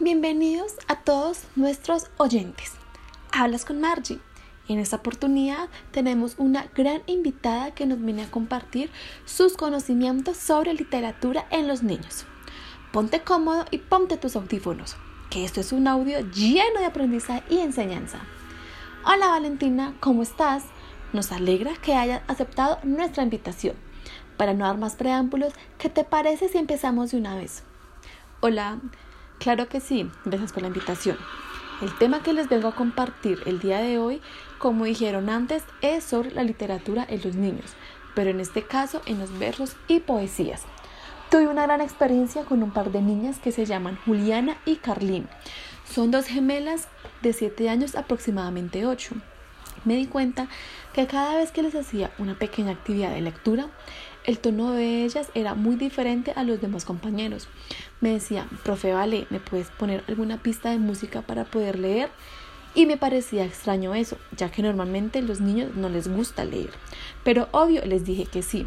Bienvenidos a todos nuestros oyentes. Hablas con Margie. En esta oportunidad tenemos una gran invitada que nos viene a compartir sus conocimientos sobre literatura en los niños. Ponte cómodo y ponte tus audífonos, que esto es un audio lleno de aprendizaje y enseñanza. Hola Valentina, ¿cómo estás? Nos alegra que hayas aceptado nuestra invitación. Para no dar más preámbulos, ¿qué te parece si empezamos de una vez? Hola, Claro que sí, gracias por la invitación. El tema que les vengo a compartir el día de hoy, como dijeron antes, es sobre la literatura en los niños, pero en este caso en los versos y poesías. Tuve una gran experiencia con un par de niñas que se llaman Juliana y Carlín. Son dos gemelas de 7 años, aproximadamente 8. Me di cuenta que cada vez que les hacía una pequeña actividad de lectura, el tono de ellas era muy diferente a los demás compañeros. Me decía, profe Vale, ¿me puedes poner alguna pista de música para poder leer? Y me parecía extraño eso, ya que normalmente los niños no les gusta leer. Pero obvio les dije que sí.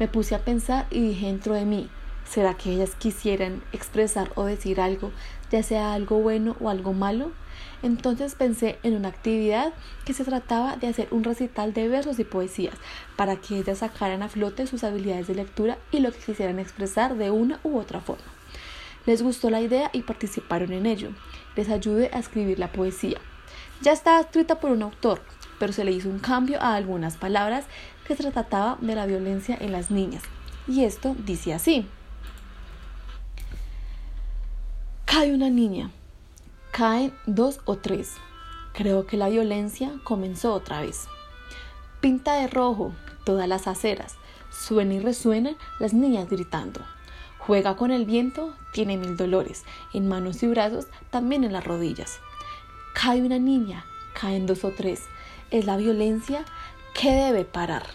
Me puse a pensar y dije dentro de mí, ¿será que ellas quisieran expresar o decir algo, ya sea algo bueno o algo malo? Entonces pensé en una actividad que se trataba de hacer un recital de versos y poesías para que ellas sacaran a flote sus habilidades de lectura y lo que quisieran expresar de una u otra forma. Les gustó la idea y participaron en ello. Les ayudé a escribir la poesía. Ya estaba escrita por un autor, pero se le hizo un cambio a algunas palabras que se trataba de la violencia en las niñas. Y esto dice así. Cae una niña, Caen dos o tres. Creo que la violencia comenzó otra vez. Pinta de rojo todas las aceras. Suena y resuenan las niñas gritando. Juega con el viento, tiene mil dolores, en manos y brazos, también en las rodillas. Cae una niña, caen dos o tres. Es la violencia que debe parar.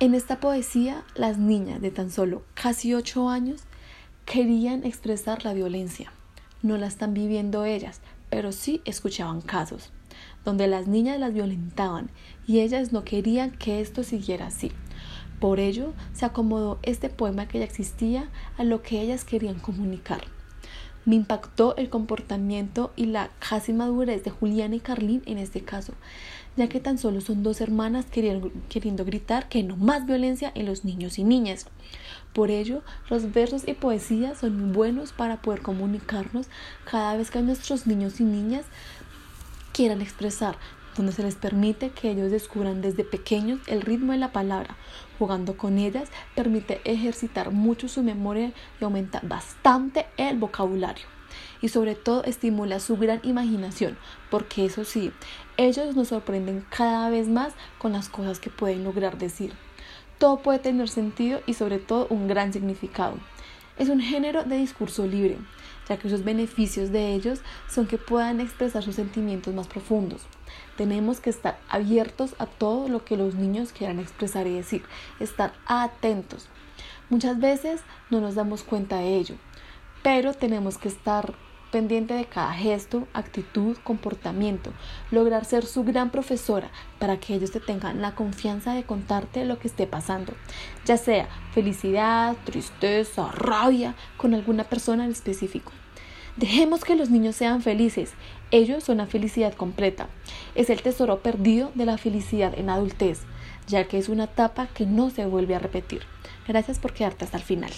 En esta poesía, las niñas de tan solo casi ocho años querían expresar la violencia no la están viviendo ellas, pero sí escuchaban casos donde las niñas las violentaban y ellas no querían que esto siguiera así. Por ello se acomodó este poema que ya existía a lo que ellas querían comunicar. Me impactó el comportamiento y la casi madurez de Juliana y Carlín en este caso, ya que tan solo son dos hermanas queriendo, gritar que no más violencia en los niños y niñas. Por ello, los versos y poesías son buenos para poder comunicarnos cada vez que nuestros niños y niñas quieran expresar, donde se les permite que ellos descubran desde pequeños el ritmo de la palabra. Jugando con ellas permite ejercitar mucho su memoria y aumenta bastante el vocabulario. Y sobre todo estimula su gran imaginación, porque eso sí, ellos nos sorprenden cada vez más con las cosas que pueden lograr decir. Todo puede tener sentido y sobre todo un gran significado. Es un género de discurso libre, ya que sus beneficios de ellos son que puedan expresar sus sentimientos más profundos. Tenemos que estar abiertos a todo lo que los niños quieran expresar y decir, estar atentos. Muchas veces no nos damos cuenta de ello, pero tenemos que estar pendiente de cada gesto, actitud, comportamiento, lograr ser su gran profesora para que ellos te tengan la confianza de contarte lo que esté pasando, ya sea felicidad, tristeza, rabia con alguna persona en específico. Dejemos que los niños sean felices. Ellos son la felicidad completa. Es el tesoro perdido de la felicidad en adultez, ya que es una etapa que no se vuelve a repetir. Gracias por quedarte hasta el final.